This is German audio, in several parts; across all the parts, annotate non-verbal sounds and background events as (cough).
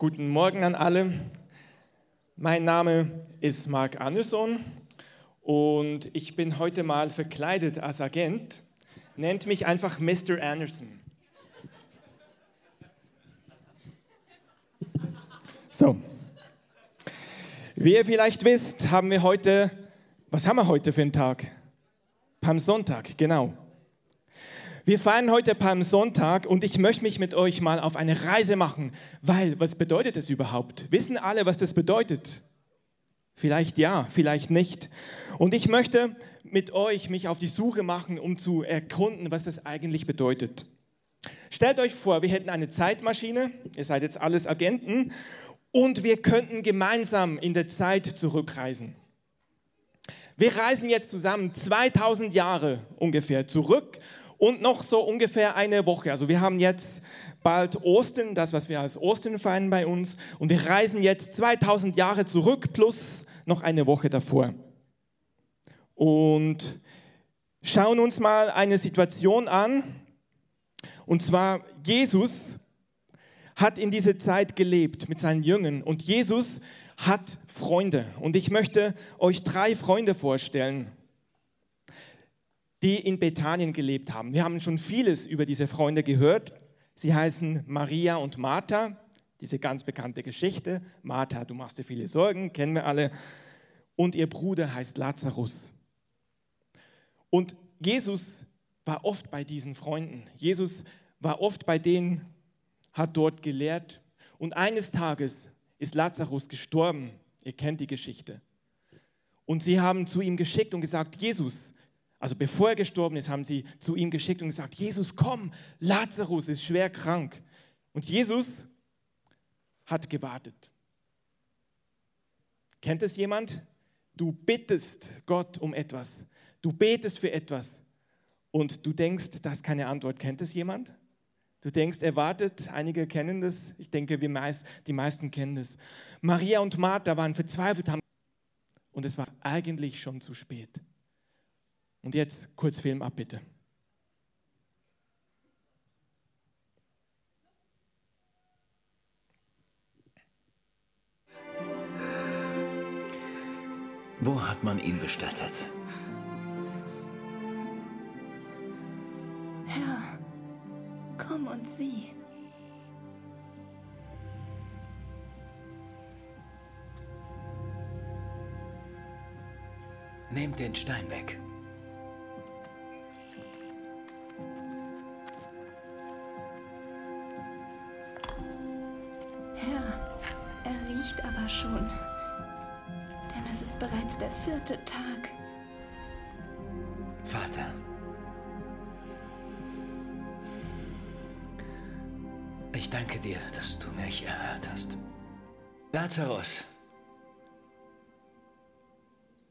Guten Morgen an alle. Mein Name ist Mark Anderson und ich bin heute mal verkleidet als Agent. Nennt mich einfach Mr. Anderson. So. Wie ihr vielleicht wisst, haben wir heute, was haben wir heute für einen Tag? Palmsonntag, genau. Wir feiern heute Palmsonntag und ich möchte mich mit euch mal auf eine Reise machen, weil was bedeutet es überhaupt? Wissen alle, was das bedeutet? Vielleicht ja, vielleicht nicht. Und ich möchte mit euch mich auf die Suche machen, um zu erkunden, was das eigentlich bedeutet. Stellt euch vor, wir hätten eine Zeitmaschine, ihr seid jetzt alles Agenten, und wir könnten gemeinsam in der Zeit zurückreisen. Wir reisen jetzt zusammen 2000 Jahre ungefähr zurück und noch so ungefähr eine Woche. Also wir haben jetzt bald Ostern, das, was wir als Ostern feiern bei uns. Und wir reisen jetzt 2000 Jahre zurück plus noch eine Woche davor. Und schauen uns mal eine Situation an. Und zwar Jesus hat in dieser Zeit gelebt mit seinen Jüngern. Und Jesus hat Freunde. Und ich möchte euch drei Freunde vorstellen die in Bethanien gelebt haben. Wir haben schon vieles über diese Freunde gehört. Sie heißen Maria und Martha, diese ganz bekannte Geschichte. Martha, du machst dir viele Sorgen, kennen wir alle. Und ihr Bruder heißt Lazarus. Und Jesus war oft bei diesen Freunden. Jesus war oft bei denen, hat dort gelehrt. Und eines Tages ist Lazarus gestorben. Ihr kennt die Geschichte. Und sie haben zu ihm geschickt und gesagt, Jesus, also bevor er gestorben ist, haben sie zu ihm geschickt und gesagt, Jesus, komm, Lazarus ist schwer krank. Und Jesus hat gewartet. Kennt es jemand? Du bittest Gott um etwas. Du betest für etwas und du denkst, das ist keine Antwort. Kennt es jemand? Du denkst, er wartet. Einige kennen das. Ich denke, wir meist, die meisten kennen das. Maria und Martha waren verzweifelt haben und es war eigentlich schon zu spät. Und jetzt kurz Film ab, bitte. Wo hat man ihn bestattet? Herr, komm und sieh. Nehmt den Stein weg. Schon. Denn es ist bereits der vierte Tag. Vater. Ich danke dir, dass du mich erhört hast. Lazarus,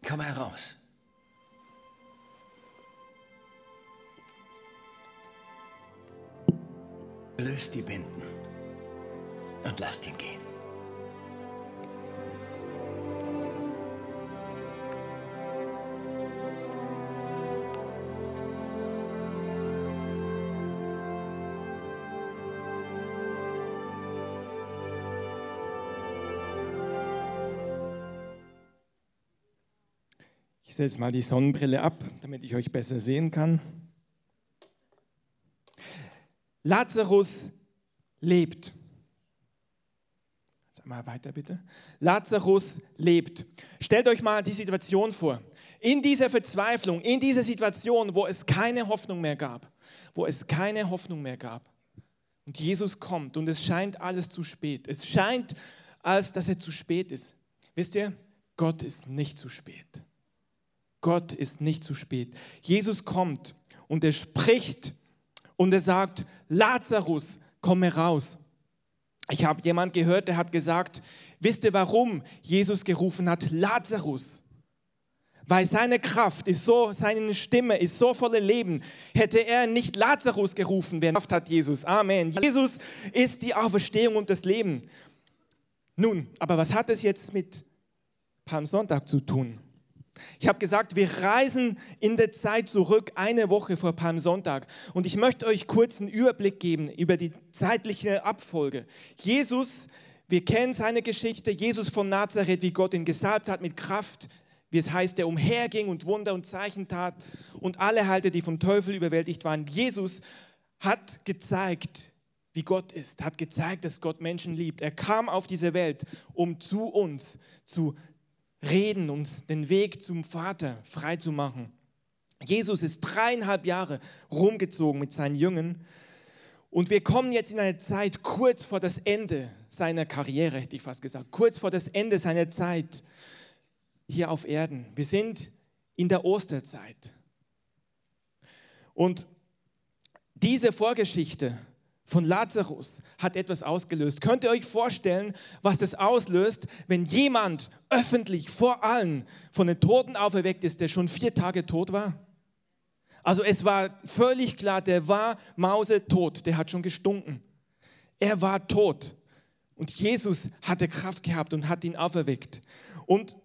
komm heraus. Löst die Binden und lasst ihn gehen. Setze mal die Sonnenbrille ab, damit ich euch besser sehen kann. Lazarus lebt. Jetzt einmal weiter bitte. Lazarus lebt. Stellt euch mal die Situation vor. In dieser Verzweiflung, in dieser Situation, wo es keine Hoffnung mehr gab, wo es keine Hoffnung mehr gab. Und Jesus kommt und es scheint alles zu spät. Es scheint, als dass er zu spät ist. Wisst ihr, Gott ist nicht zu spät. Gott ist nicht zu spät. Jesus kommt und er spricht und er sagt, Lazarus, komm heraus. Ich habe jemand gehört, der hat gesagt, wisst ihr warum Jesus gerufen hat, Lazarus? Weil seine Kraft ist so, seine Stimme ist so voller Leben. Hätte er nicht Lazarus gerufen, wer Kraft hat Jesus. Amen. Jesus ist die Auferstehung und das Leben. Nun, aber was hat es jetzt mit Palmsonntag zu tun? Ich habe gesagt, wir reisen in der Zeit zurück, eine Woche vor Palmsonntag. Und ich möchte euch kurz einen Überblick geben über die zeitliche Abfolge. Jesus Wir kennen seine Geschichte, Jesus von Nazareth, wie Gott ihn gesalbt hat mit Kraft, wie es heißt, der umherging und Wunder und Zeichen tat und alle Halte, die vom Teufel überwältigt waren. Jesus hat gezeigt, wie Gott ist, hat gezeigt, dass Gott Menschen liebt. Er kam auf diese Welt, um zu uns zu reden, uns den Weg zum Vater frei zu machen. Jesus ist dreieinhalb Jahre rumgezogen mit seinen Jüngern und wir kommen jetzt in eine Zeit kurz vor das Ende seiner Karriere, hätte ich fast gesagt, kurz vor das Ende seiner Zeit hier auf Erden. Wir sind in der Osterzeit. Und diese Vorgeschichte von Lazarus hat etwas ausgelöst. Könnt ihr euch vorstellen, was das auslöst, wenn jemand öffentlich vor allen von den Toten auferweckt ist, der schon vier Tage tot war? Also es war völlig klar, der war mausetot, der hat schon gestunken. Er war tot. Und Jesus hatte Kraft gehabt und hat ihn auferweckt. Und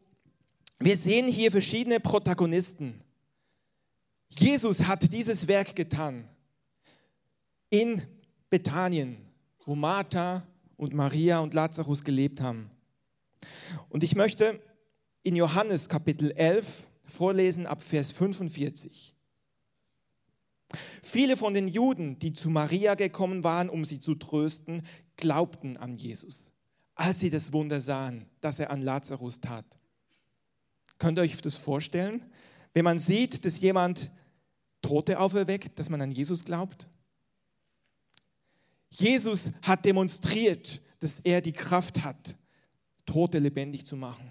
wir sehen hier verschiedene Protagonisten. Jesus hat dieses Werk getan in Bethanien, wo Martha und Maria und Lazarus gelebt haben. Und ich möchte in Johannes Kapitel 11 vorlesen ab Vers 45. Viele von den Juden, die zu Maria gekommen waren, um sie zu trösten, glaubten an Jesus, als sie das Wunder sahen, das er an Lazarus tat. Könnt ihr euch das vorstellen? Wenn man sieht, dass jemand Tote auferweckt, dass man an Jesus glaubt? Jesus hat demonstriert, dass er die Kraft hat, Tote lebendig zu machen.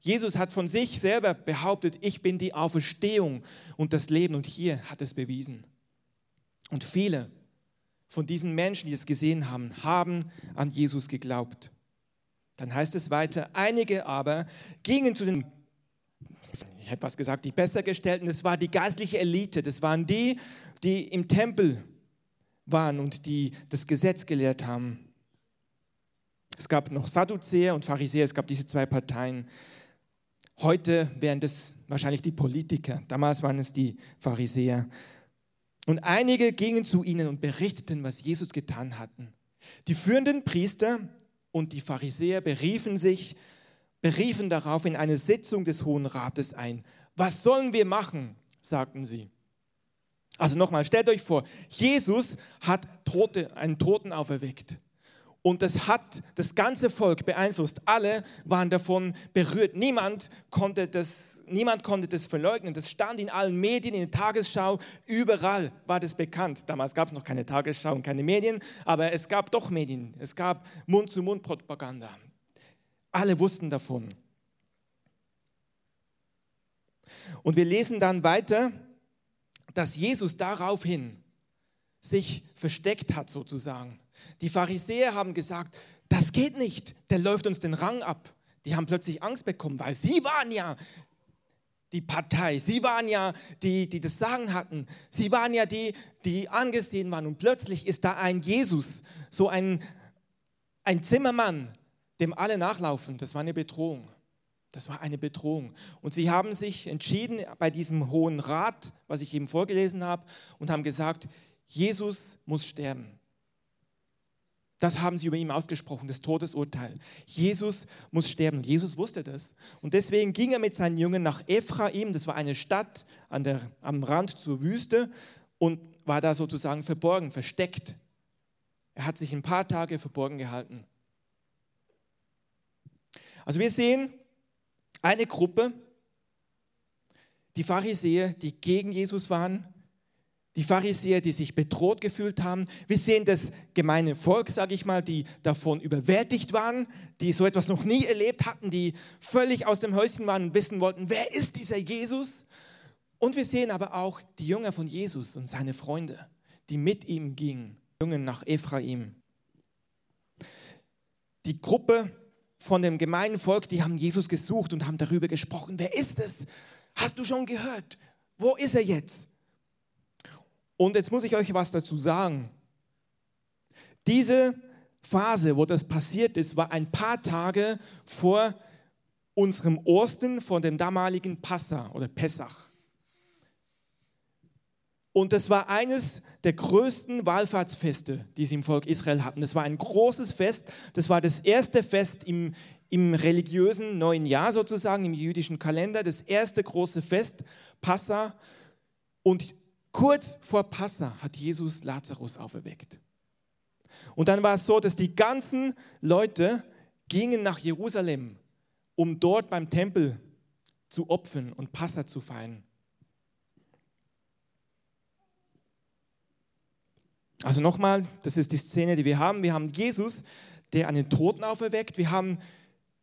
Jesus hat von sich selber behauptet, ich bin die Auferstehung und das Leben und hier hat es bewiesen. Und viele von diesen Menschen, die es gesehen haben, haben an Jesus geglaubt. Dann heißt es weiter, einige aber gingen zu den, ich hätte was gesagt, die Bessergestellten, das war die geistliche Elite, das waren die, die im Tempel waren und die das Gesetz gelehrt haben. Es gab noch Sadduzäer und Pharisäer, es gab diese zwei Parteien. Heute wären das wahrscheinlich die Politiker, damals waren es die Pharisäer. Und einige gingen zu ihnen und berichteten, was Jesus getan hatten. Die führenden Priester und die Pharisäer beriefen sich, beriefen darauf in eine Sitzung des Hohen Rates ein. Was sollen wir machen? sagten sie. Also nochmal, stellt euch vor, Jesus hat Tote, einen Toten auferweckt. Und das hat das ganze Volk beeinflusst. Alle waren davon berührt. Niemand konnte das, niemand konnte das verleugnen. Das stand in allen Medien, in der Tagesschau, überall war das bekannt. Damals gab es noch keine Tagesschau und keine Medien, aber es gab doch Medien. Es gab Mund-zu-Mund-Propaganda. Alle wussten davon. Und wir lesen dann weiter, dass Jesus daraufhin sich versteckt hat sozusagen. Die Pharisäer haben gesagt, das geht nicht, der läuft uns den Rang ab. Die haben plötzlich Angst bekommen, weil sie waren ja die Partei, sie waren ja die, die das Sagen hatten, sie waren ja die, die angesehen waren. Und plötzlich ist da ein Jesus, so ein, ein Zimmermann, dem alle nachlaufen. Das war eine Bedrohung. Das war eine Bedrohung. Und sie haben sich entschieden bei diesem Hohen Rat, was ich eben vorgelesen habe, und haben gesagt, Jesus muss sterben. Das haben sie über ihn ausgesprochen, das Todesurteil. Jesus muss sterben. Jesus wusste das. Und deswegen ging er mit seinen Jüngern nach Ephraim, das war eine Stadt an der, am Rand zur Wüste, und war da sozusagen verborgen, versteckt. Er hat sich ein paar Tage verborgen gehalten. Also wir sehen eine Gruppe, die Pharisäer, die gegen Jesus waren, die Pharisäer, die sich bedroht gefühlt haben. Wir sehen das gemeine Volk, sage ich mal, die davon überwältigt waren, die so etwas noch nie erlebt hatten, die völlig aus dem Häuschen waren und wissen wollten, wer ist dieser Jesus? Und wir sehen aber auch die Jünger von Jesus und seine Freunde, die mit ihm gingen, Jungen nach Ephraim. Die Gruppe von dem gemeinen Volk, die haben Jesus gesucht und haben darüber gesprochen, wer ist es? Hast du schon gehört? Wo ist er jetzt? Und jetzt muss ich euch was dazu sagen. Diese Phase, wo das passiert ist, war ein paar Tage vor unserem Osten, vor dem damaligen Passa oder Pessach. Und das war eines der größten Wallfahrtsfeste, die sie im Volk Israel hatten. Das war ein großes Fest. Das war das erste Fest im, im religiösen neuen Jahr sozusagen, im jüdischen Kalender. Das erste große Fest, Passa. Und kurz vor Passa hat Jesus Lazarus auferweckt. Und dann war es so, dass die ganzen Leute gingen nach Jerusalem, um dort beim Tempel zu opfern und Passa zu feiern. Also nochmal, das ist die Szene, die wir haben. Wir haben Jesus, der einen Toten auferweckt. Wir haben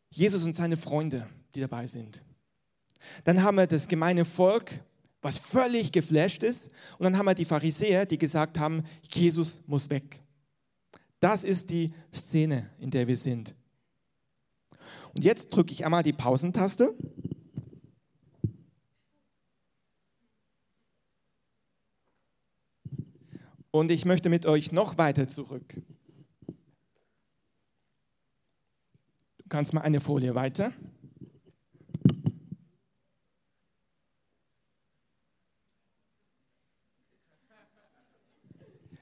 Jesus und seine Freunde, die dabei sind. Dann haben wir das gemeine Volk, was völlig geflasht ist. Und dann haben wir die Pharisäer, die gesagt haben, Jesus muss weg. Das ist die Szene, in der wir sind. Und jetzt drücke ich einmal die Pausentaste. Und ich möchte mit euch noch weiter zurück. Du kannst mal eine Folie weiter.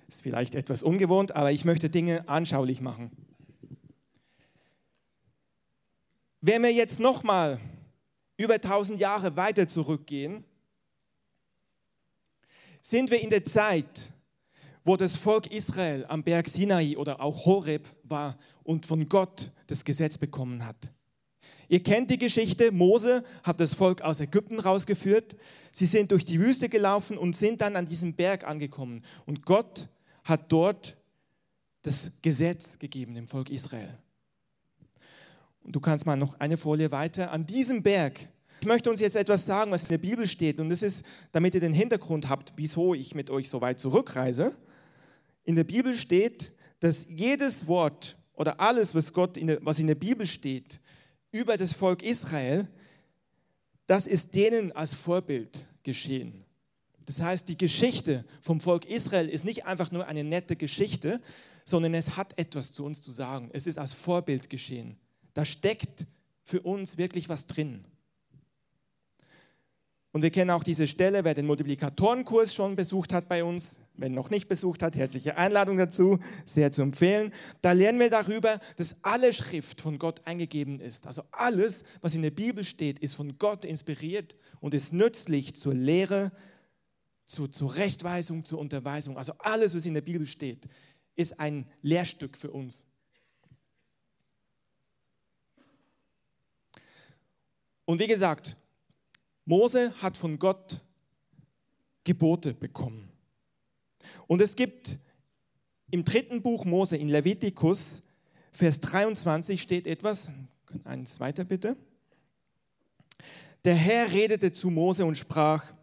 Ist vielleicht etwas ungewohnt, aber ich möchte Dinge anschaulich machen. Wenn wir jetzt nochmal über 1000 Jahre weiter zurückgehen, sind wir in der Zeit, wo das Volk Israel am Berg Sinai oder auch Horeb war und von Gott das Gesetz bekommen hat. Ihr kennt die Geschichte, Mose hat das Volk aus Ägypten rausgeführt. Sie sind durch die Wüste gelaufen und sind dann an diesem Berg angekommen. Und Gott hat dort das Gesetz gegeben dem Volk Israel. Und du kannst mal noch eine Folie weiter. An diesem Berg, ich möchte uns jetzt etwas sagen, was in der Bibel steht. Und das ist, damit ihr den Hintergrund habt, wieso ich mit euch so weit zurückreise in der Bibel steht, dass jedes Wort oder alles, was, Gott in der, was in der Bibel steht, über das Volk Israel, das ist denen als Vorbild geschehen. Das heißt, die Geschichte vom Volk Israel ist nicht einfach nur eine nette Geschichte, sondern es hat etwas zu uns zu sagen. Es ist als Vorbild geschehen. Da steckt für uns wirklich was drin. Und wir kennen auch diese Stelle, wer den Multiplikatorenkurs schon besucht hat bei uns, wenn noch nicht besucht hat, herzliche Einladung dazu, sehr zu empfehlen. Da lernen wir darüber, dass alle Schrift von Gott eingegeben ist. Also alles, was in der Bibel steht, ist von Gott inspiriert und ist nützlich zur Lehre, zur Zurechtweisung, zur Unterweisung. Also alles, was in der Bibel steht, ist ein Lehrstück für uns. Und wie gesagt, Mose hat von Gott Gebote bekommen. Und es gibt im dritten Buch Mose, in Levitikus, Vers 23 steht etwas, eins weiter bitte. Der Herr redete zu Mose und sprach,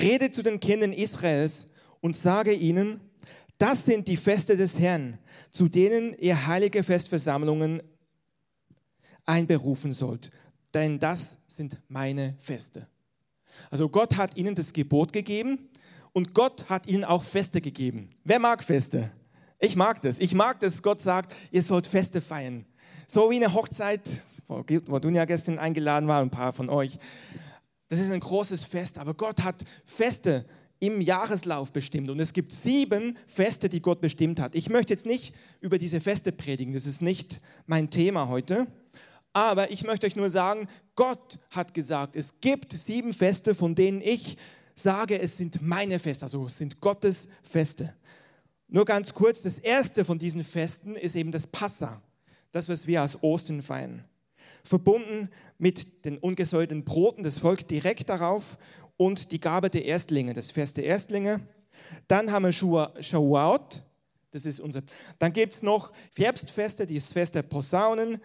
rede zu den Kindern Israels und sage ihnen, das sind die Feste des Herrn, zu denen ihr heilige Festversammlungen einberufen sollt, denn das sind meine Feste. Also Gott hat ihnen das Gebot gegeben, und Gott hat ihnen auch Feste gegeben. Wer mag Feste? Ich mag das. Ich mag das, Gott sagt, ihr sollt Feste feiern. So wie eine Hochzeit, wo Dunja gestern eingeladen war, ein paar von euch. Das ist ein großes Fest, aber Gott hat Feste im Jahreslauf bestimmt. Und es gibt sieben Feste, die Gott bestimmt hat. Ich möchte jetzt nicht über diese Feste predigen, das ist nicht mein Thema heute. Aber ich möchte euch nur sagen, Gott hat gesagt, es gibt sieben Feste, von denen ich sage, es sind meine Feste, also es sind Gottes Feste. Nur ganz kurz, das erste von diesen Festen ist eben das Passa, das, was wir als Ostern feiern. Verbunden mit den ungesäuerten Broten, das folgt direkt darauf, und die Gabe der Erstlinge, das Fest der Erstlinge. Dann haben wir Shavuot, das ist unser. Dann gibt es noch Herbstfeste, das Fest der Posaunen,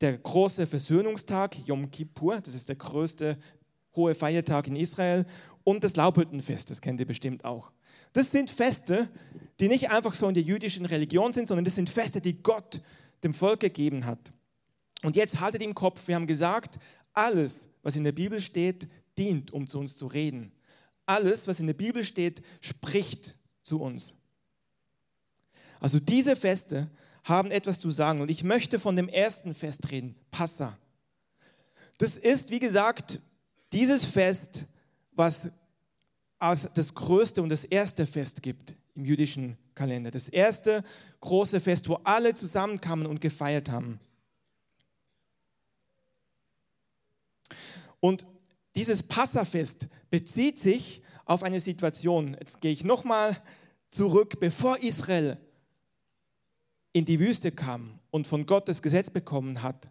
der große Versöhnungstag, Yom Kippur, das ist der größte hohe Feiertag in Israel und das Laubhüttenfest, das kennt ihr bestimmt auch. Das sind Feste, die nicht einfach so in der jüdischen Religion sind, sondern das sind Feste, die Gott dem Volk gegeben hat. Und jetzt haltet im Kopf, wir haben gesagt, alles, was in der Bibel steht, dient, um zu uns zu reden. Alles, was in der Bibel steht, spricht zu uns. Also diese Feste haben etwas zu sagen. Und ich möchte von dem ersten Fest reden, Passa. Das ist, wie gesagt, dieses Fest, was als das größte und das erste Fest gibt im jüdischen Kalender. Das erste große Fest, wo alle zusammenkamen und gefeiert haben. Und dieses Passafest bezieht sich auf eine Situation. Jetzt gehe ich nochmal zurück, bevor Israel in die Wüste kam und von Gott das Gesetz bekommen hat,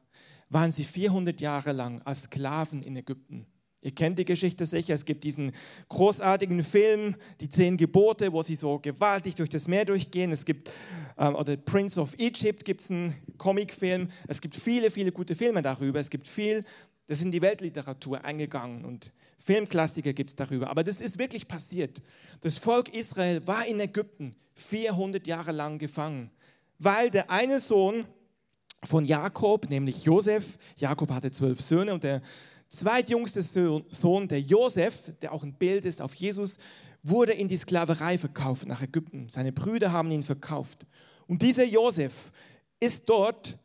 waren sie 400 Jahre lang als Sklaven in Ägypten. Ihr kennt die Geschichte sicher. Es gibt diesen großartigen Film, die zehn Gebote, wo sie so gewaltig durch das Meer durchgehen. Es gibt, äh, oder Prince of Egypt gibt es einen Comicfilm. Es gibt viele, viele gute Filme darüber. Es gibt viel, das ist in die Weltliteratur eingegangen und Filmklassiker gibt es darüber. Aber das ist wirklich passiert. Das Volk Israel war in Ägypten 400 Jahre lang gefangen, weil der eine Sohn von Jakob, nämlich Josef, Jakob hatte zwölf Söhne und der zweitjüngste Sohn, der Josef, der auch ein Bild ist auf Jesus, wurde in die Sklaverei verkauft nach Ägypten. Seine Brüder haben ihn verkauft. Und dieser Josef ist dort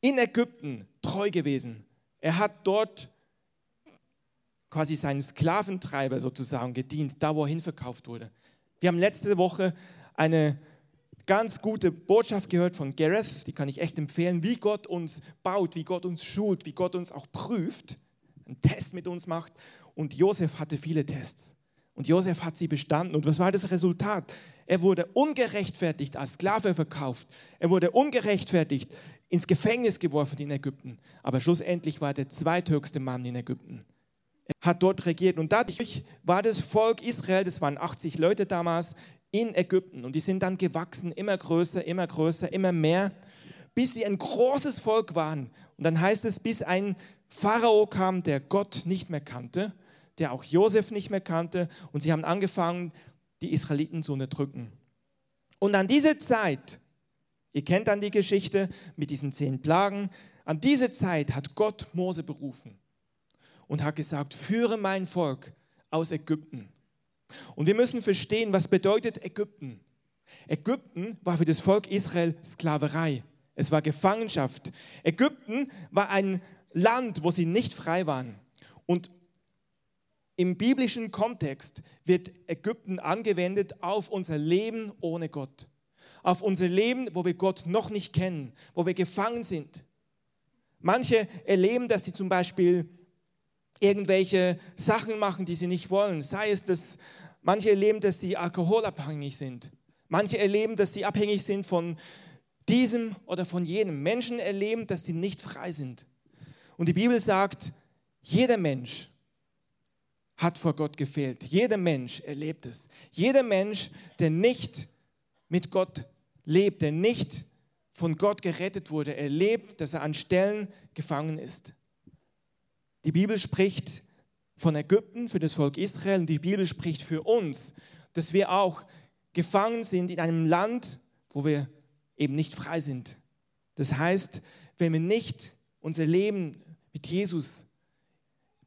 in Ägypten treu gewesen. Er hat dort quasi seinen Sklaventreiber sozusagen gedient, da wo er hinverkauft wurde. Wir haben letzte Woche eine ganz gute Botschaft gehört von Gareth, die kann ich echt empfehlen, wie Gott uns baut, wie Gott uns schult, wie Gott uns auch prüft einen Test mit uns macht. Und Josef hatte viele Tests. Und Josef hat sie bestanden. Und was war das Resultat? Er wurde ungerechtfertigt als Sklave verkauft. Er wurde ungerechtfertigt ins Gefängnis geworfen in Ägypten. Aber schlussendlich war er der zweithöchste Mann in Ägypten. Er hat dort regiert. Und dadurch war das Volk Israel, das waren 80 Leute damals, in Ägypten. Und die sind dann gewachsen, immer größer, immer größer, immer mehr, bis sie ein großes Volk waren. Und dann heißt es, bis ein Pharao kam, der Gott nicht mehr kannte, der auch Josef nicht mehr kannte, und sie haben angefangen, die Israeliten zu unterdrücken. Und an diese Zeit, ihr kennt dann die Geschichte mit diesen zehn Plagen, an diese Zeit hat Gott Mose berufen und hat gesagt, führe mein Volk aus Ägypten. Und wir müssen verstehen, was bedeutet Ägypten. Ägypten war für das Volk Israel Sklaverei. Es war Gefangenschaft. Ägypten war ein Land, wo sie nicht frei waren. Und im biblischen Kontext wird Ägypten angewendet auf unser Leben ohne Gott. Auf unser Leben, wo wir Gott noch nicht kennen, wo wir gefangen sind. Manche erleben, dass sie zum Beispiel irgendwelche Sachen machen, die sie nicht wollen. Sei es, dass manche erleben, dass sie alkoholabhängig sind. Manche erleben, dass sie abhängig sind von diesem oder von jenem. Menschen erleben, dass sie nicht frei sind. Und die Bibel sagt, jeder Mensch hat vor Gott gefehlt. Jeder Mensch erlebt es. Jeder Mensch, der nicht mit Gott lebt, der nicht von Gott gerettet wurde, erlebt, dass er an Stellen gefangen ist. Die Bibel spricht von Ägypten für das Volk Israel und die Bibel spricht für uns, dass wir auch gefangen sind in einem Land, wo wir eben nicht frei sind. Das heißt, wenn wir nicht unser Leben mit Jesus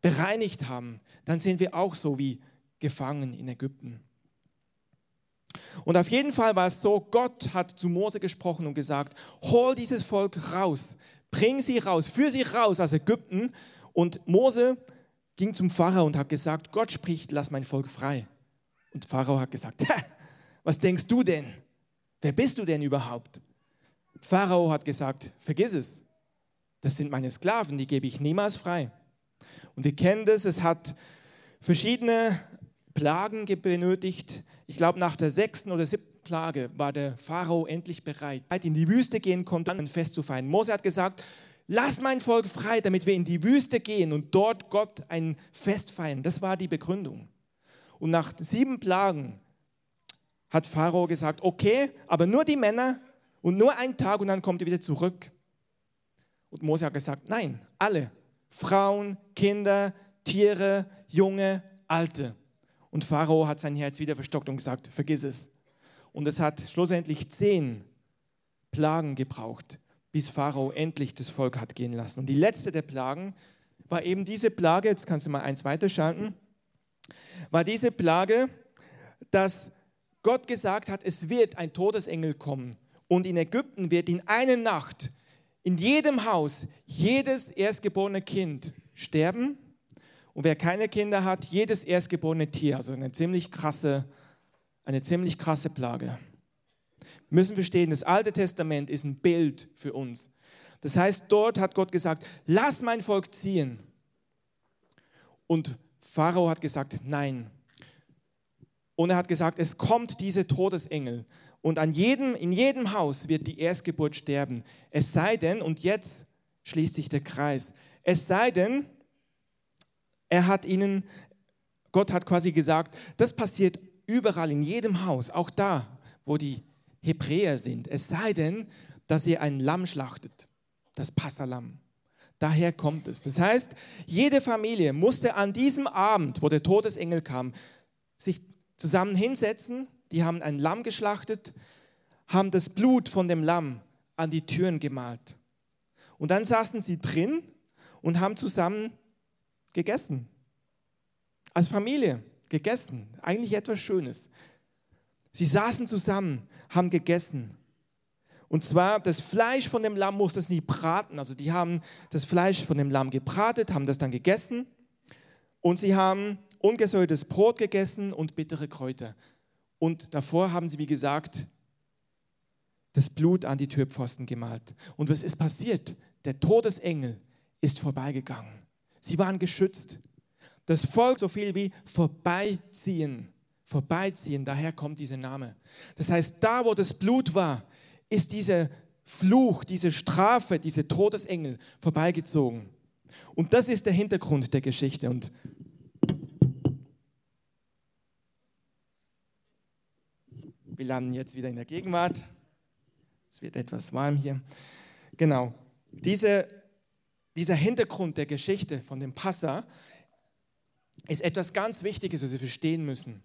bereinigt haben, dann sind wir auch so wie gefangen in Ägypten. Und auf jeden Fall war es so, Gott hat zu Mose gesprochen und gesagt, hol dieses Volk raus, bring sie raus, führ sie raus aus Ägypten. Und Mose ging zum Pharao und hat gesagt, Gott spricht, lass mein Volk frei. Und Pharao hat gesagt, (laughs) was denkst du denn? Wer bist du denn überhaupt? Pharao hat gesagt, vergiss es das sind meine Sklaven, die gebe ich niemals frei. Und wir kennen das, es hat verschiedene Plagen benötigt. Ich glaube, nach der sechsten oder siebten Plage war der Pharao endlich bereit, in die Wüste gehen konnte, um ein Fest zu feiern. Mose hat gesagt, lass mein Volk frei, damit wir in die Wüste gehen und dort Gott ein Fest feiern. Das war die Begründung. Und nach sieben Plagen hat Pharao gesagt, okay, aber nur die Männer und nur ein Tag und dann kommt ihr wieder zurück. Und Mose hat gesagt, nein, alle, Frauen, Kinder, Tiere, Junge, Alte. Und Pharao hat sein Herz wieder verstockt und gesagt, vergiss es. Und es hat schlussendlich zehn Plagen gebraucht, bis Pharao endlich das Volk hat gehen lassen. Und die letzte der Plagen war eben diese Plage, jetzt kannst du mal eins weiterschalten, war diese Plage, dass Gott gesagt hat, es wird ein Todesengel kommen und in Ägypten wird in einer Nacht in jedem Haus jedes erstgeborene Kind sterben Und wer keine Kinder hat, jedes erstgeborene Tier, also eine ziemlich krasse, eine ziemlich krasse Plage. Wir müssen verstehen, das Alte Testament ist ein Bild für uns. Das heißt, dort hat Gott gesagt, lass mein Volk ziehen. Und Pharao hat gesagt, nein. Und er hat gesagt, es kommt diese Todesengel. Und an jedem, in jedem Haus wird die Erstgeburt sterben. Es sei denn, und jetzt schließt sich der Kreis, es sei denn, er hat ihnen, Gott hat quasi gesagt, das passiert überall in jedem Haus, auch da, wo die Hebräer sind. Es sei denn, dass ihr ein Lamm schlachtet, das Passalam. Daher kommt es. Das heißt, jede Familie musste an diesem Abend, wo der Todesengel kam, sich zusammen hinsetzen. Die haben ein Lamm geschlachtet, haben das Blut von dem Lamm an die Türen gemalt. Und dann saßen sie drin und haben zusammen gegessen. Als Familie gegessen. Eigentlich etwas Schönes. Sie saßen zusammen, haben gegessen. Und zwar das Fleisch von dem Lamm musste sie braten. Also die haben das Fleisch von dem Lamm gebratet, haben das dann gegessen. Und sie haben ungesäuertes Brot gegessen und bittere Kräuter. Und davor haben sie, wie gesagt, das Blut an die Türpfosten gemalt. Und was ist passiert? Der Todesengel ist vorbeigegangen. Sie waren geschützt. Das Volk so viel wie vorbeiziehen. Vorbeiziehen, daher kommt dieser Name. Das heißt, da wo das Blut war, ist dieser Fluch, diese Strafe, diese Todesengel vorbeigezogen. Und das ist der Hintergrund der Geschichte. Und wir landen jetzt wieder in der Gegenwart. Es wird etwas warm hier. Genau. Diese, dieser Hintergrund der Geschichte von dem Passa ist etwas ganz Wichtiges, was Sie verstehen müssen.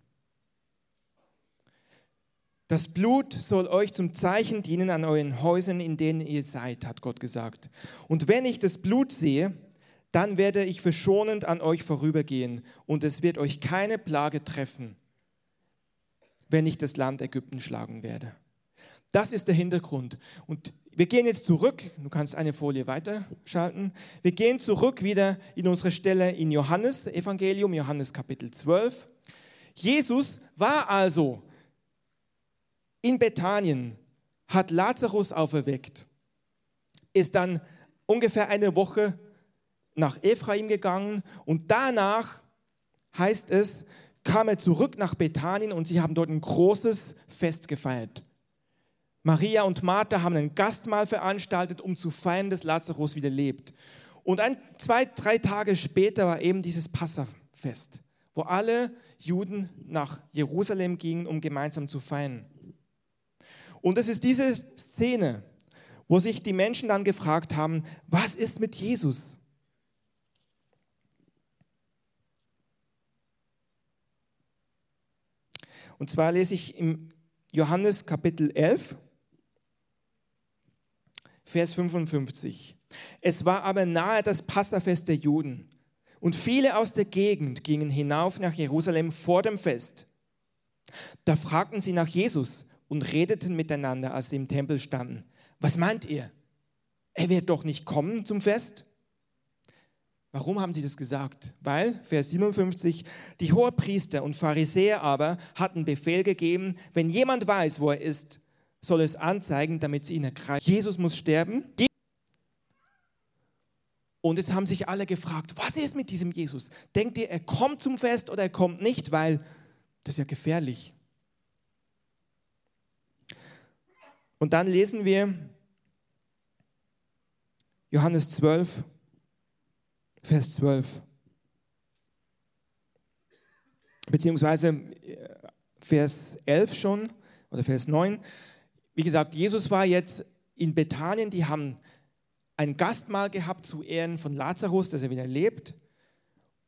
Das Blut soll euch zum Zeichen dienen an euren Häusern, in denen ihr seid, hat Gott gesagt. Und wenn ich das Blut sehe, dann werde ich verschonend an euch vorübergehen und es wird euch keine Plage treffen, wenn ich das Land Ägypten schlagen werde. Das ist der Hintergrund. Und wir gehen jetzt zurück, du kannst eine Folie weiterschalten. Wir gehen zurück wieder in unsere Stelle in Johannes Evangelium, Johannes Kapitel 12. Jesus war also in Bethanien, hat Lazarus auferweckt, ist dann ungefähr eine Woche nach Ephraim gegangen und danach heißt es, kam er zurück nach Bethanien und sie haben dort ein großes Fest gefeiert. Maria und Martha haben ein Gastmahl veranstaltet, um zu feiern, dass Lazarus wieder lebt. Und ein, zwei, drei Tage später war eben dieses Passafest, wo alle Juden nach Jerusalem gingen, um gemeinsam zu feiern. Und es ist diese Szene, wo sich die Menschen dann gefragt haben, was ist mit Jesus? Und zwar lese ich im Johannes Kapitel 11, Vers 55. Es war aber nahe das Passafest der Juden. Und viele aus der Gegend gingen hinauf nach Jerusalem vor dem Fest. Da fragten sie nach Jesus und redeten miteinander, als sie im Tempel standen. Was meint ihr? Er wird doch nicht kommen zum Fest? Warum haben sie das gesagt? Weil, Vers 57, die Hohepriester und Pharisäer aber hatten Befehl gegeben, wenn jemand weiß, wo er ist, soll es anzeigen, damit sie ihn ergreifen. Jesus muss sterben. Und jetzt haben sich alle gefragt, was ist mit diesem Jesus? Denkt ihr, er kommt zum Fest oder er kommt nicht? Weil das ist ja gefährlich. Und dann lesen wir Johannes 12, Vers 12. Beziehungsweise äh, Vers 11 schon oder Vers 9. Wie gesagt, Jesus war jetzt in Bethanien, die haben ein Gastmahl gehabt zu Ehren von Lazarus, dass er wieder lebt.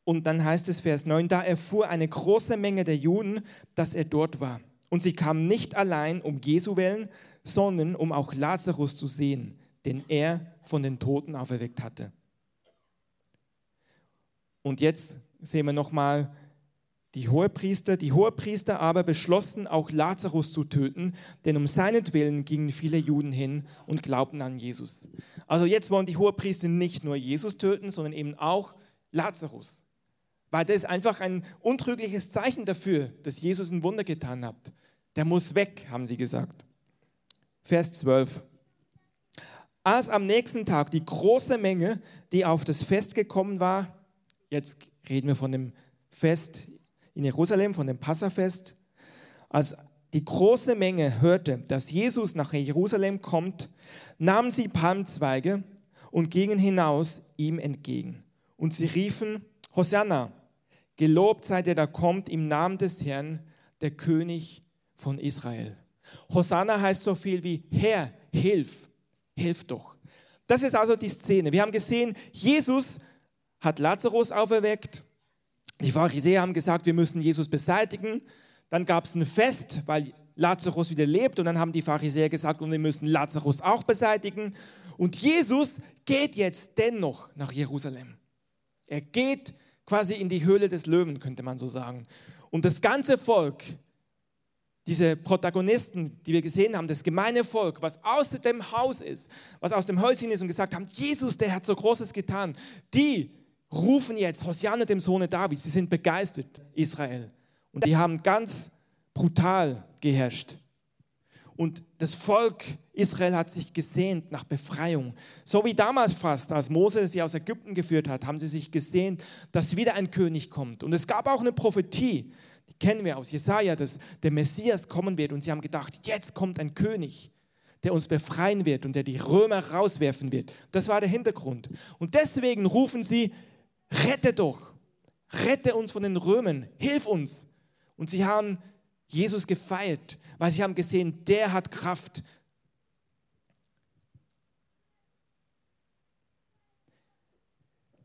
Und dann heißt es Vers 9, da erfuhr eine große Menge der Juden, dass er dort war. Und sie kamen nicht allein um Jesu willen, sondern um auch Lazarus zu sehen, den er von den Toten auferweckt hatte. Und jetzt sehen wir nochmal die Hohepriester. Die Hohepriester aber beschlossen, auch Lazarus zu töten, denn um seinetwillen gingen viele Juden hin und glaubten an Jesus. Also jetzt wollen die Hohepriester nicht nur Jesus töten, sondern eben auch Lazarus. weil das einfach ein untrügliches Zeichen dafür, dass Jesus ein Wunder getan hat. Der muss weg, haben sie gesagt. Vers 12. Als am nächsten Tag die große Menge, die auf das Fest gekommen war, jetzt reden wir von dem Fest in Jerusalem, von dem Passafest, als die große Menge hörte, dass Jesus nach Jerusalem kommt, nahmen sie Palmzweige und gingen hinaus ihm entgegen. Und sie riefen, Hosanna, gelobt sei der, der kommt im Namen des Herrn, der König von Israel. Hosanna heißt so viel wie Herr, hilf, hilf doch. Das ist also die Szene. Wir haben gesehen, Jesus hat Lazarus auferweckt. Die Pharisäer haben gesagt, wir müssen Jesus beseitigen. Dann gab es ein Fest, weil Lazarus wieder lebt. Und dann haben die Pharisäer gesagt, und wir müssen Lazarus auch beseitigen. Und Jesus geht jetzt dennoch nach Jerusalem. Er geht quasi in die Höhle des Löwen, könnte man so sagen. Und das ganze Volk, diese Protagonisten, die wir gesehen haben, das gemeine Volk, was aus dem Haus ist, was aus dem Häuschen ist und gesagt haben, Jesus, der hat so Großes getan, die rufen jetzt Hosianna dem Sohne Davids. Sie sind begeistert, Israel. Und die haben ganz brutal geherrscht. Und das Volk Israel hat sich gesehnt nach Befreiung. So wie damals fast, als Mose sie aus Ägypten geführt hat, haben sie sich gesehnt, dass wieder ein König kommt. Und es gab auch eine Prophetie, die kennen wir aus Jesaja, dass der Messias kommen wird. Und sie haben gedacht, jetzt kommt ein König, der uns befreien wird und der die Römer rauswerfen wird. Das war der Hintergrund. Und deswegen rufen sie, rette doch, rette uns von den Römern, hilf uns. Und sie haben Jesus gefeiert, weil sie haben gesehen, der hat Kraft.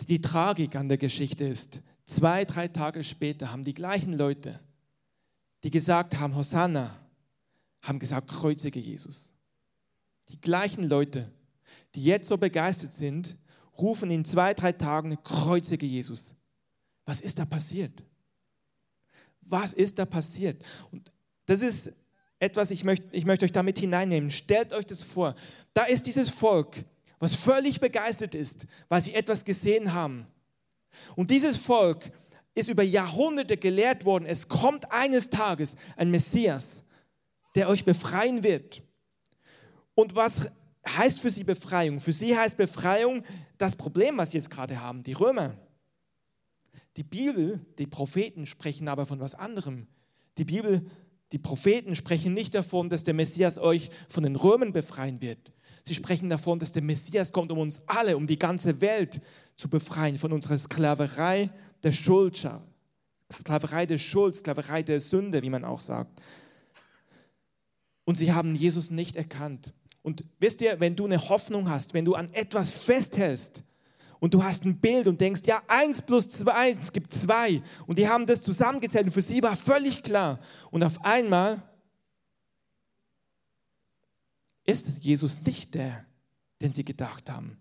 Die Tragik an der Geschichte ist, zwei, drei Tage später haben die gleichen Leute, die gesagt haben, Hosanna, haben gesagt, kreuzige Jesus. Die gleichen Leute, die jetzt so begeistert sind, rufen in zwei, drei Tagen, kreuzige Jesus. Was ist da passiert? Was ist da passiert? Und das ist etwas, ich möchte, ich möchte euch damit hineinnehmen. Stellt euch das vor. Da ist dieses Volk, was völlig begeistert ist, weil sie etwas gesehen haben. Und dieses Volk ist über Jahrhunderte gelehrt worden. Es kommt eines Tages ein Messias, der euch befreien wird. Und was heißt für sie Befreiung? Für sie heißt Befreiung das Problem, was sie jetzt gerade haben, die Römer. Die Bibel, die Propheten sprechen aber von was anderem. Die Bibel die Propheten sprechen nicht davon, dass der Messias euch von den Römern befreien wird. Sie sprechen davon, dass der Messias kommt, um uns alle, um die ganze Welt zu befreien von unserer Sklaverei der Schuld. Sklaverei der Schuld, Sklaverei der Sünde, wie man auch sagt. Und sie haben Jesus nicht erkannt. Und wisst ihr, wenn du eine Hoffnung hast, wenn du an etwas festhältst, und du hast ein Bild und denkst, ja, eins plus zwei, es gibt zwei. Und die haben das zusammengezählt und für sie war völlig klar. Und auf einmal ist Jesus nicht der, den sie gedacht haben.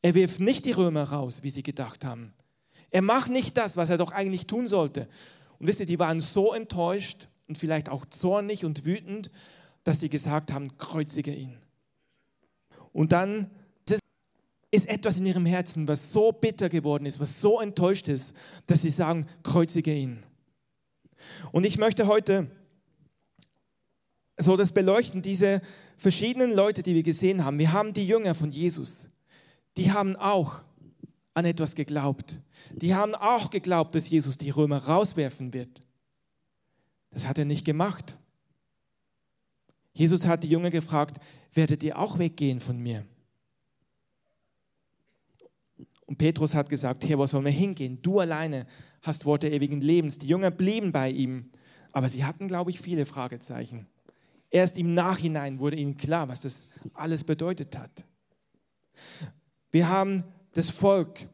Er wirft nicht die Römer raus, wie sie gedacht haben. Er macht nicht das, was er doch eigentlich tun sollte. Und wisst ihr, die waren so enttäuscht und vielleicht auch zornig und wütend, dass sie gesagt haben, kreuzige ihn. Und dann ist etwas in ihrem Herzen, was so bitter geworden ist, was so enttäuscht ist, dass sie sagen, kreuzige ihn. Und ich möchte heute so das beleuchten, diese verschiedenen Leute, die wir gesehen haben. Wir haben die Jünger von Jesus, die haben auch an etwas geglaubt. Die haben auch geglaubt, dass Jesus die Römer rauswerfen wird. Das hat er nicht gemacht. Jesus hat die Jünger gefragt, werdet ihr auch weggehen von mir? Und Petrus hat gesagt, Herr, wo sollen wir hingehen? Du alleine hast Worte ewigen Lebens. Die Jünger blieben bei ihm, aber sie hatten, glaube ich, viele Fragezeichen. Erst im Nachhinein wurde ihnen klar, was das alles bedeutet hat. Wir haben das Volk,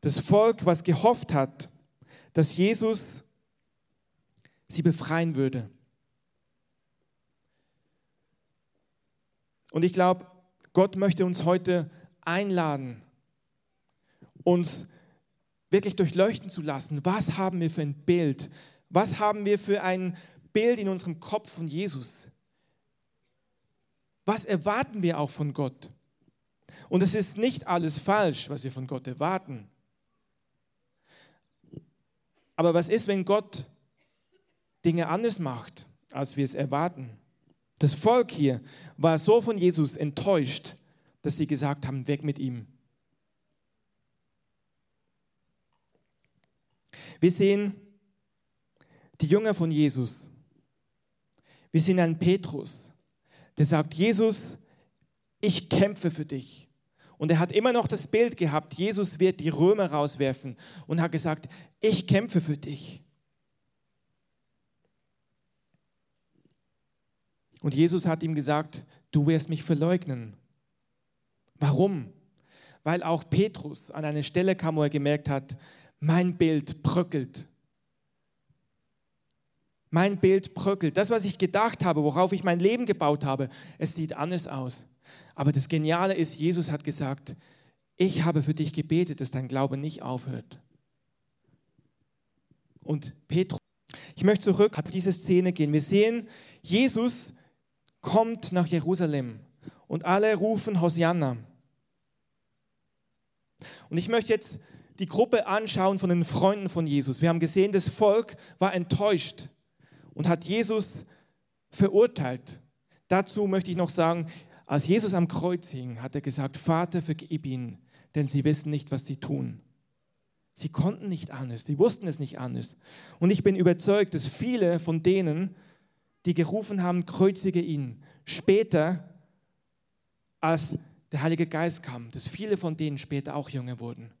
das Volk, was gehofft hat, dass Jesus sie befreien würde. Und ich glaube, Gott möchte uns heute einladen, uns wirklich durchleuchten zu lassen, was haben wir für ein Bild, was haben wir für ein Bild in unserem Kopf von Jesus. Was erwarten wir auch von Gott? Und es ist nicht alles falsch, was wir von Gott erwarten. Aber was ist, wenn Gott Dinge anders macht, als wir es erwarten? Das Volk hier war so von Jesus enttäuscht, dass sie gesagt haben, weg mit ihm. Wir sehen die Jünger von Jesus. Wir sehen einen Petrus, der sagt, Jesus, ich kämpfe für dich. Und er hat immer noch das Bild gehabt, Jesus wird die Römer rauswerfen und hat gesagt, ich kämpfe für dich. Und Jesus hat ihm gesagt, du wirst mich verleugnen. Warum? Weil auch Petrus an eine Stelle kam, wo er gemerkt hat, mein Bild bröckelt. Mein Bild bröckelt. Das, was ich gedacht habe, worauf ich mein Leben gebaut habe, es sieht anders aus. Aber das Geniale ist, Jesus hat gesagt, ich habe für dich gebetet, dass dein Glaube nicht aufhört. Und Petrus, ich möchte zurück auf diese Szene gehen. Wir sehen, Jesus kommt nach Jerusalem und alle rufen Hosianna. Und ich möchte jetzt die Gruppe anschauen von den Freunden von Jesus. Wir haben gesehen, das Volk war enttäuscht und hat Jesus verurteilt. Dazu möchte ich noch sagen, als Jesus am Kreuz hing, hat er gesagt, Vater, vergib ihnen, denn sie wissen nicht, was sie tun. Sie konnten nicht anders, sie wussten es nicht anders. Und ich bin überzeugt, dass viele von denen, die gerufen haben, kreuzige ihn, später, als der Heilige Geist kam, dass viele von denen später auch Jünger wurden.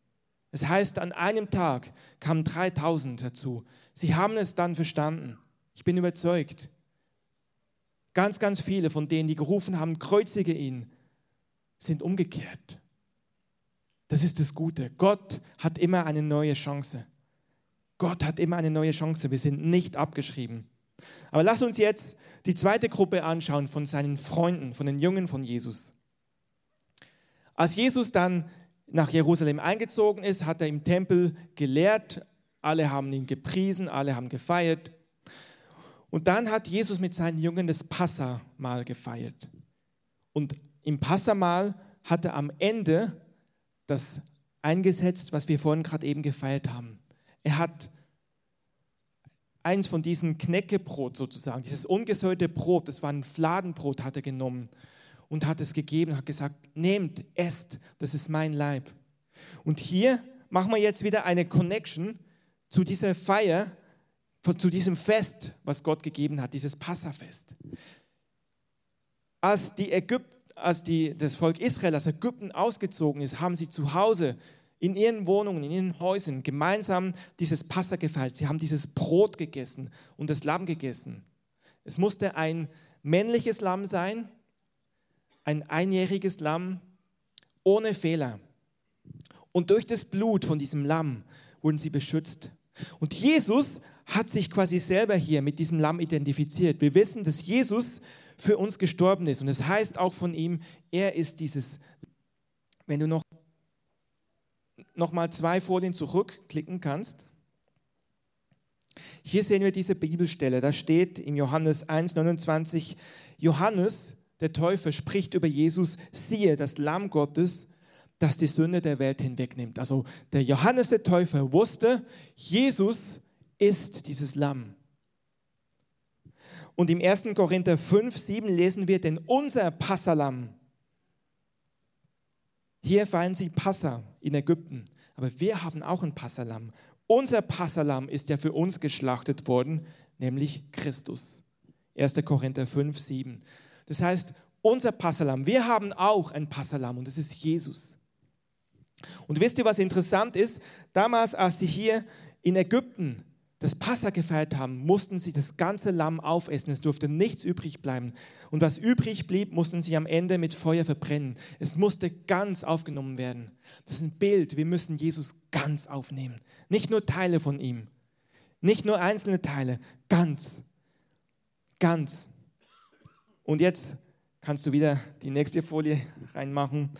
Es heißt, an einem Tag kamen 3000 dazu. Sie haben es dann verstanden. Ich bin überzeugt. Ganz, ganz viele von denen, die gerufen haben, kreuzige ihn, sind umgekehrt. Das ist das Gute. Gott hat immer eine neue Chance. Gott hat immer eine neue Chance. Wir sind nicht abgeschrieben. Aber lass uns jetzt die zweite Gruppe anschauen von seinen Freunden, von den Jungen von Jesus. Als Jesus dann nach Jerusalem eingezogen ist, hat er im Tempel gelehrt. Alle haben ihn gepriesen, alle haben gefeiert. Und dann hat Jesus mit seinen Jüngern das Passamal gefeiert. Und im Passamal hat er am Ende das eingesetzt, was wir vorhin gerade eben gefeiert haben. Er hat eins von diesen Knäckebrot sozusagen, dieses ungesäuerte Brot, das war ein Fladenbrot, hat er genommen und hat es gegeben, hat gesagt, nehmt, esst, das ist mein Leib. Und hier machen wir jetzt wieder eine Connection zu dieser Feier, zu diesem Fest, was Gott gegeben hat, dieses Passafest. Als, die Ägypt, als die, das Volk Israel aus Ägypten ausgezogen ist, haben sie zu Hause in ihren Wohnungen, in ihren Häusern gemeinsam dieses Passa gefeiert. Sie haben dieses Brot gegessen und das Lamm gegessen. Es musste ein männliches Lamm sein, ein einjähriges Lamm ohne Fehler. Und durch das Blut von diesem Lamm wurden sie beschützt. Und Jesus hat sich quasi selber hier mit diesem Lamm identifiziert. Wir wissen, dass Jesus für uns gestorben ist. Und es das heißt auch von ihm, er ist dieses. Wenn du noch noch mal zwei Folien zurückklicken kannst. Hier sehen wir diese Bibelstelle. Da steht im Johannes 1,29, Johannes, der Täufer, spricht über Jesus, siehe, das Lamm Gottes, das die Sünde der Welt hinwegnimmt. Also der Johannes der Täufer wusste, Jesus ist dieses Lamm. Und im 1. Korinther 5, 7 lesen wir, denn unser Passalam, hier feiern sie Passa in Ägypten, aber wir haben auch ein Passalam. Unser Passalam ist ja für uns geschlachtet worden, nämlich Christus. 1. Korinther 5, 7. Das heißt, unser Passalam, wir haben auch ein Passalam und das ist Jesus. Und wisst ihr, was interessant ist? Damals, als sie hier in Ägypten das Passa gefeiert haben, mussten sie das ganze Lamm aufessen. Es durfte nichts übrig bleiben. Und was übrig blieb, mussten sie am Ende mit Feuer verbrennen. Es musste ganz aufgenommen werden. Das ist ein Bild. Wir müssen Jesus ganz aufnehmen. Nicht nur Teile von ihm. Nicht nur einzelne Teile. Ganz. Ganz. Und jetzt kannst du wieder die nächste Folie reinmachen.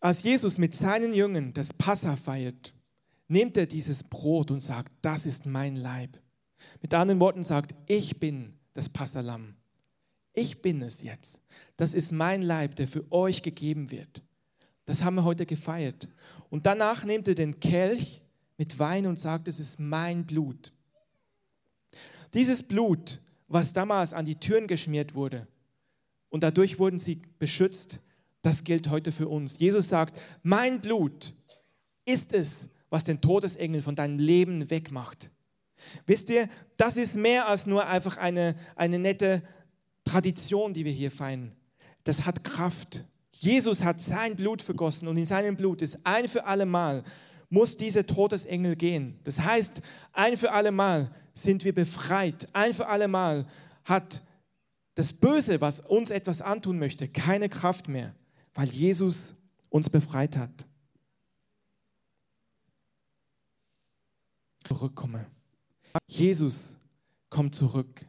Als Jesus mit seinen Jüngern das Passa feiert, nimmt er dieses Brot und sagt, das ist mein Leib. Mit anderen Worten sagt, ich bin das Passalam. Ich bin es jetzt. Das ist mein Leib, der für euch gegeben wird. Das haben wir heute gefeiert. Und danach nimmt er den Kelch mit Wein und sagt, es ist mein Blut. Dieses Blut, was damals an die Türen geschmiert wurde und dadurch wurden sie beschützt, das gilt heute für uns. Jesus sagt, mein Blut ist es, was den Todesengel von deinem Leben wegmacht. Wisst ihr, das ist mehr als nur einfach eine, eine nette Tradition, die wir hier feiern. Das hat Kraft. Jesus hat sein Blut vergossen und in seinem Blut ist ein für alle Mal muss dieser Todesengel gehen. Das heißt, ein für alle Mal sind wir befreit. Ein für alle Mal hat das Böse, was uns etwas antun möchte, keine Kraft mehr, weil Jesus uns befreit hat. Zurückkomme. Jesus kommt zurück.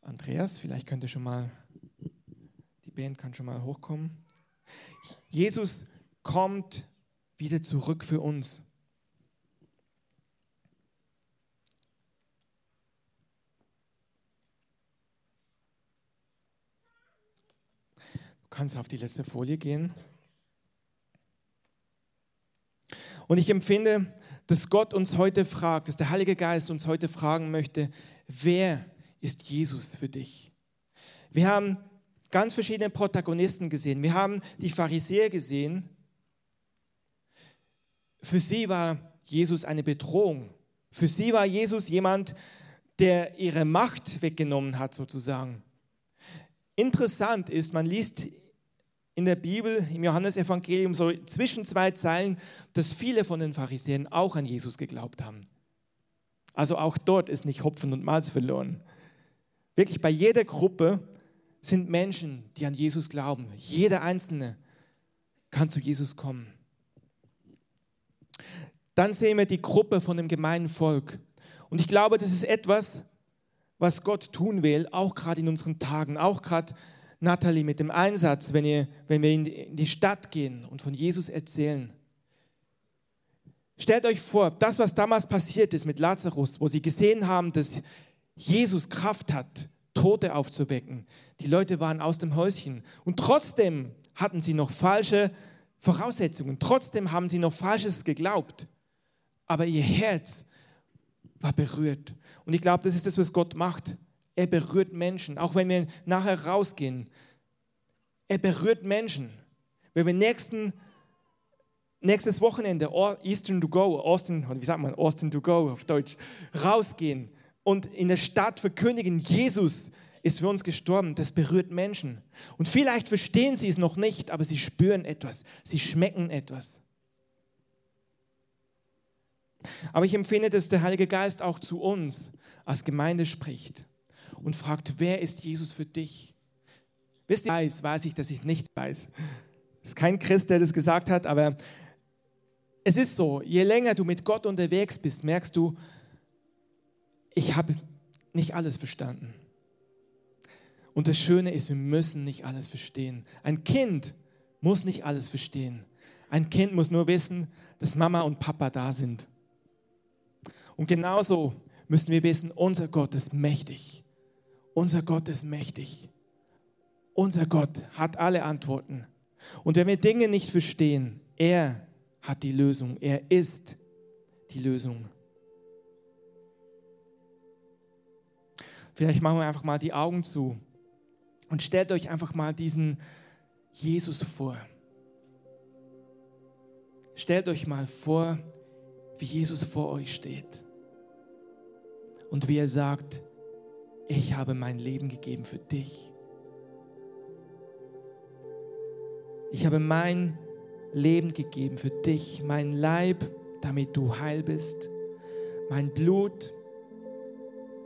Andreas, vielleicht könnte schon mal, die Band kann schon mal hochkommen. Jesus kommt wieder zurück für uns. Du kannst auf die letzte Folie gehen. Und ich empfinde, dass Gott uns heute fragt, dass der Heilige Geist uns heute fragen möchte, wer ist Jesus für dich? Wir haben ganz verschiedene Protagonisten gesehen. Wir haben die Pharisäer gesehen. Für sie war Jesus eine Bedrohung. Für sie war Jesus jemand, der ihre Macht weggenommen hat, sozusagen. Interessant ist, man liest in der Bibel, im Johannesevangelium, so zwischen zwei Zeilen, dass viele von den Pharisäern auch an Jesus geglaubt haben. Also auch dort ist nicht Hopfen und Malz verloren. Wirklich bei jeder Gruppe sind Menschen, die an Jesus glauben. Jeder Einzelne kann zu Jesus kommen. Dann sehen wir die Gruppe von dem gemeinen Volk. Und ich glaube, das ist etwas, was Gott tun will, auch gerade in unseren Tagen, auch gerade Natalie mit dem Einsatz, wenn, ihr, wenn wir in die Stadt gehen und von Jesus erzählen. Stellt euch vor, das, was damals passiert ist mit Lazarus, wo sie gesehen haben, dass Jesus Kraft hat, Tote aufzuwecken. Die Leute waren aus dem Häuschen und trotzdem hatten sie noch falsche Voraussetzungen. Trotzdem haben sie noch Falsches geglaubt. Aber ihr Herz war berührt. Und ich glaube, das ist das, was Gott macht. Er berührt Menschen, auch wenn wir nachher rausgehen. Er berührt Menschen. Wenn wir nächsten, nächstes Wochenende, Eastern to go, Austin, wie sagt man, Austin to go auf Deutsch, rausgehen und in der Stadt verkündigen, Jesus ist für uns gestorben, das berührt Menschen. Und vielleicht verstehen sie es noch nicht, aber sie spüren etwas, sie schmecken etwas. Aber ich empfinde, dass der Heilige Geist auch zu uns als Gemeinde spricht und fragt, wer ist Jesus für dich? Wisst ihr, weiß, weiß ich, dass ich nichts weiß. Es ist kein Christ, der das gesagt hat, aber es ist so, je länger du mit Gott unterwegs bist, merkst du, ich habe nicht alles verstanden. Und das Schöne ist, wir müssen nicht alles verstehen. Ein Kind muss nicht alles verstehen. Ein Kind muss nur wissen, dass Mama und Papa da sind. Und genauso müssen wir wissen, unser Gott ist mächtig. Unser Gott ist mächtig. Unser Gott hat alle Antworten. Und wenn wir Dinge nicht verstehen, er hat die Lösung. Er ist die Lösung. Vielleicht machen wir einfach mal die Augen zu und stellt euch einfach mal diesen Jesus vor. Stellt euch mal vor, wie Jesus vor euch steht und wie er sagt, ich habe mein Leben gegeben für dich. Ich habe mein Leben gegeben für dich, mein Leib, damit du heil bist, mein Blut,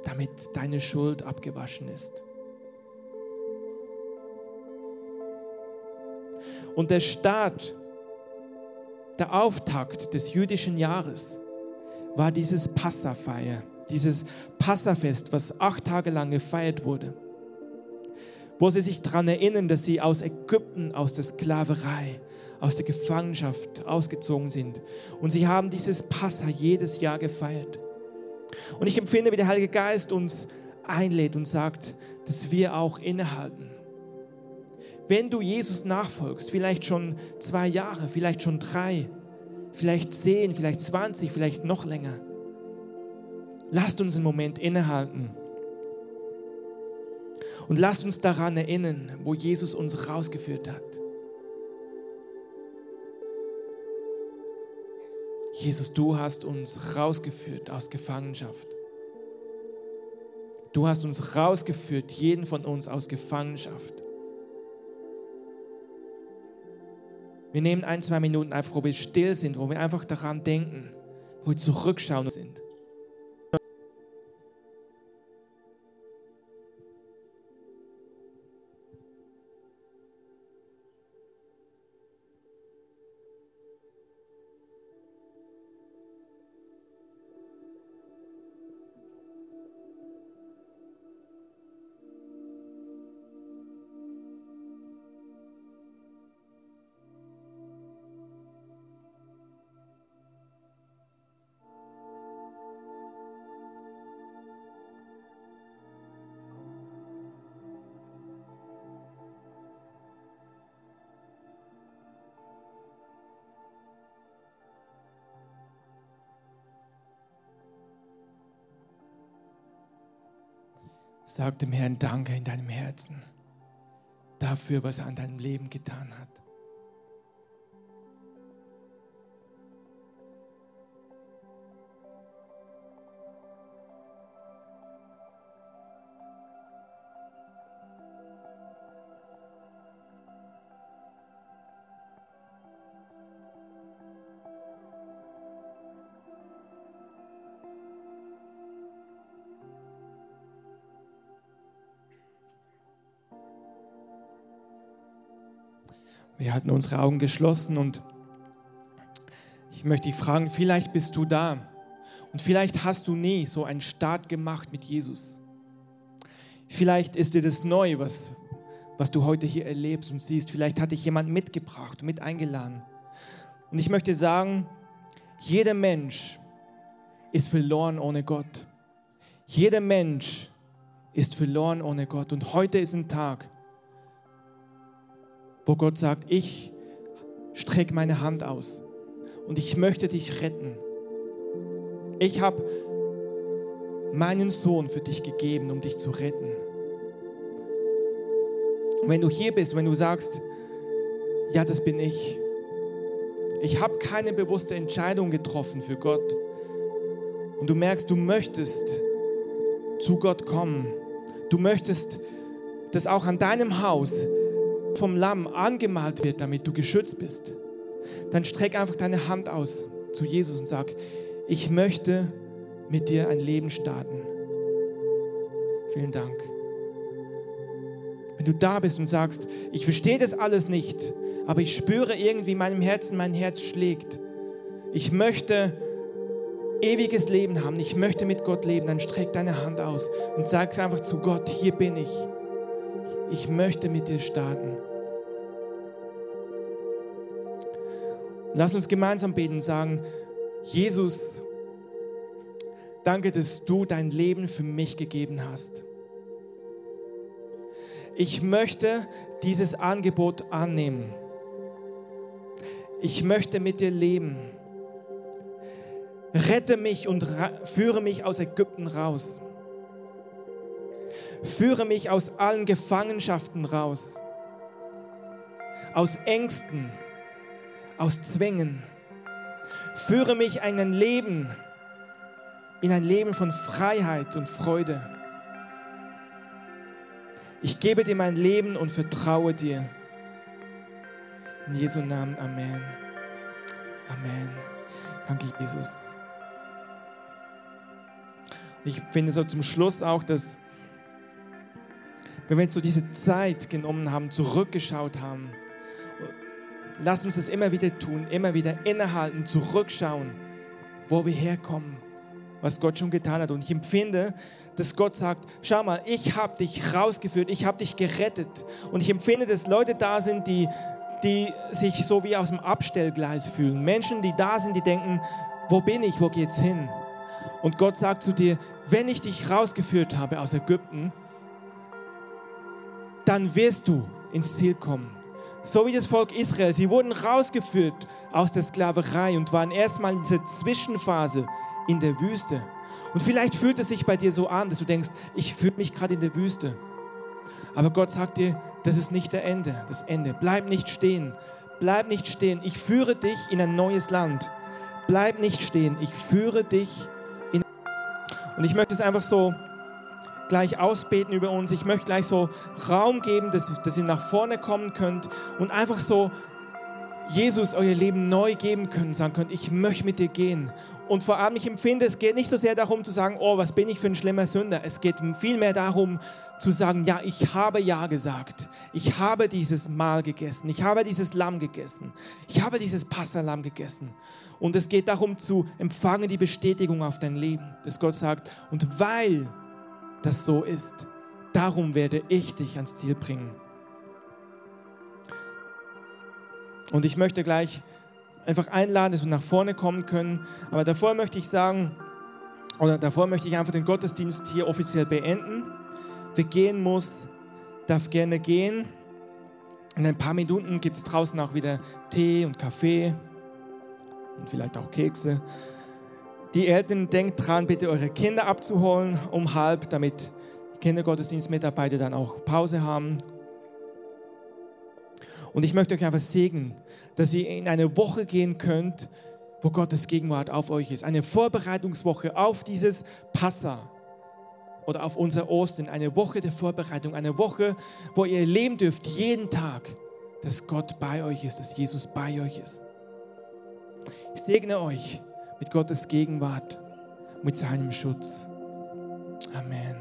damit deine Schuld abgewaschen ist. Und der Start, der Auftakt des jüdischen Jahres war dieses Passafeier dieses Passafest, was acht Tage lang gefeiert wurde, wo sie sich daran erinnern, dass sie aus Ägypten, aus der Sklaverei, aus der Gefangenschaft ausgezogen sind. Und sie haben dieses Passa jedes Jahr gefeiert. Und ich empfinde, wie der Heilige Geist uns einlädt und sagt, dass wir auch innehalten. Wenn du Jesus nachfolgst, vielleicht schon zwei Jahre, vielleicht schon drei, vielleicht 10, vielleicht 20, vielleicht noch länger. Lasst uns einen Moment innehalten. Und lasst uns daran erinnern, wo Jesus uns rausgeführt hat. Jesus, du hast uns rausgeführt aus Gefangenschaft. Du hast uns rausgeführt, jeden von uns aus Gefangenschaft. Wir nehmen ein, zwei Minuten einfach, wo wir still sind, wo wir einfach daran denken, wo wir zurückschauen sind. Sag dem Herrn Danke in deinem Herzen dafür, was er an deinem Leben getan hat. Wir hatten unsere Augen geschlossen und ich möchte dich fragen, vielleicht bist du da und vielleicht hast du nie so einen Start gemacht mit Jesus. Vielleicht ist dir das neu, was, was du heute hier erlebst und siehst. Vielleicht hat dich jemand mitgebracht, mit eingeladen. Und ich möchte sagen, jeder Mensch ist verloren ohne Gott. Jeder Mensch ist verloren ohne Gott. Und heute ist ein Tag, wo Gott sagt, ich strecke meine Hand aus und ich möchte dich retten. Ich habe meinen Sohn für dich gegeben, um dich zu retten. Und wenn du hier bist, wenn du sagst, ja, das bin ich. Ich habe keine bewusste Entscheidung getroffen für Gott. Und du merkst, du möchtest zu Gott kommen. Du möchtest, dass auch an deinem Haus vom Lamm angemalt wird, damit du geschützt bist, dann streck einfach deine Hand aus zu Jesus und sag, ich möchte mit dir ein Leben starten. Vielen Dank. Wenn du da bist und sagst, ich verstehe das alles nicht, aber ich spüre irgendwie in meinem Herzen, mein Herz schlägt. Ich möchte ewiges Leben haben, ich möchte mit Gott leben, dann streck deine Hand aus und sag einfach zu Gott, hier bin ich. Ich möchte mit dir starten. Lass uns gemeinsam beten und sagen, Jesus, danke, dass du dein Leben für mich gegeben hast. Ich möchte dieses Angebot annehmen. Ich möchte mit dir leben. Rette mich und führe mich aus Ägypten raus. Führe mich aus allen Gefangenschaften raus. Aus Ängsten aus Zwängen. Führe mich in ein Leben, in ein Leben von Freiheit und Freude. Ich gebe dir mein Leben und vertraue dir. In Jesu Namen, Amen. Amen. Danke, Jesus. Ich finde so zum Schluss auch, dass wenn wir jetzt so diese Zeit genommen haben, zurückgeschaut haben, Lass uns das immer wieder tun, immer wieder innehalten, zurückschauen, wo wir herkommen, was Gott schon getan hat. Und ich empfinde, dass Gott sagt, schau mal, ich habe dich rausgeführt, ich habe dich gerettet. Und ich empfinde, dass Leute da sind, die, die sich so wie aus dem Abstellgleis fühlen. Menschen, die da sind, die denken, wo bin ich, wo geht's hin? Und Gott sagt zu dir, wenn ich dich rausgeführt habe aus Ägypten, dann wirst du ins Ziel kommen So wie das Volk Israel. Sie wurden rausgeführt aus der Sklaverei und waren erstmal in dieser Zwischenphase in der Wüste. Und vielleicht fühlt es sich bei dir so an, dass du denkst, ich fühle mich gerade in der Wüste. Aber Gott sagt dir, das ist nicht der Ende, das Ende. Bleib nicht stehen. Bleib nicht stehen. Ich führe dich in ein neues Land. Bleib nicht stehen. Ich führe dich in. Und ich möchte es einfach so gleich ausbeten über uns. Ich möchte gleich so Raum geben, dass, dass ihr nach vorne kommen könnt und einfach so Jesus euer Leben neu geben könnt, sagen könnt, ich möchte mit dir gehen. Und vor allem, ich empfinde, es geht nicht so sehr darum zu sagen, oh, was bin ich für ein schlimmer Sünder. Es geht vielmehr darum zu sagen, ja, ich habe Ja gesagt. Ich habe dieses Mahl gegessen. Ich habe dieses Lamm gegessen. Ich habe dieses Passalam gegessen. Und es geht darum zu empfangen die Bestätigung auf dein Leben, dass Gott sagt, und weil das so ist, darum werde ich dich ans Ziel bringen. Und ich möchte gleich einfach einladen, dass wir nach vorne kommen können. Aber davor möchte ich sagen, oder davor möchte ich einfach den Gottesdienst hier offiziell beenden. Wer gehen muss, darf gerne gehen. In ein paar Minuten gibt es draußen auch wieder Tee und Kaffee und vielleicht auch Kekse. Die Eltern, denkt dran, bitte eure Kinder abzuholen um halb, damit die Kindergottesdienstmitarbeiter dann auch Pause haben und ich möchte euch einfach segnen, dass ihr in eine Woche gehen könnt, wo Gottes Gegenwart auf euch ist. Eine Vorbereitungswoche auf dieses Passa oder auf unser Ostern. Eine Woche der Vorbereitung. Eine Woche, wo ihr leben dürft, jeden Tag, dass Gott bei euch ist, dass Jesus bei euch ist. Ich segne euch mit Gottes Gegenwart, mit seinem Schutz. Amen.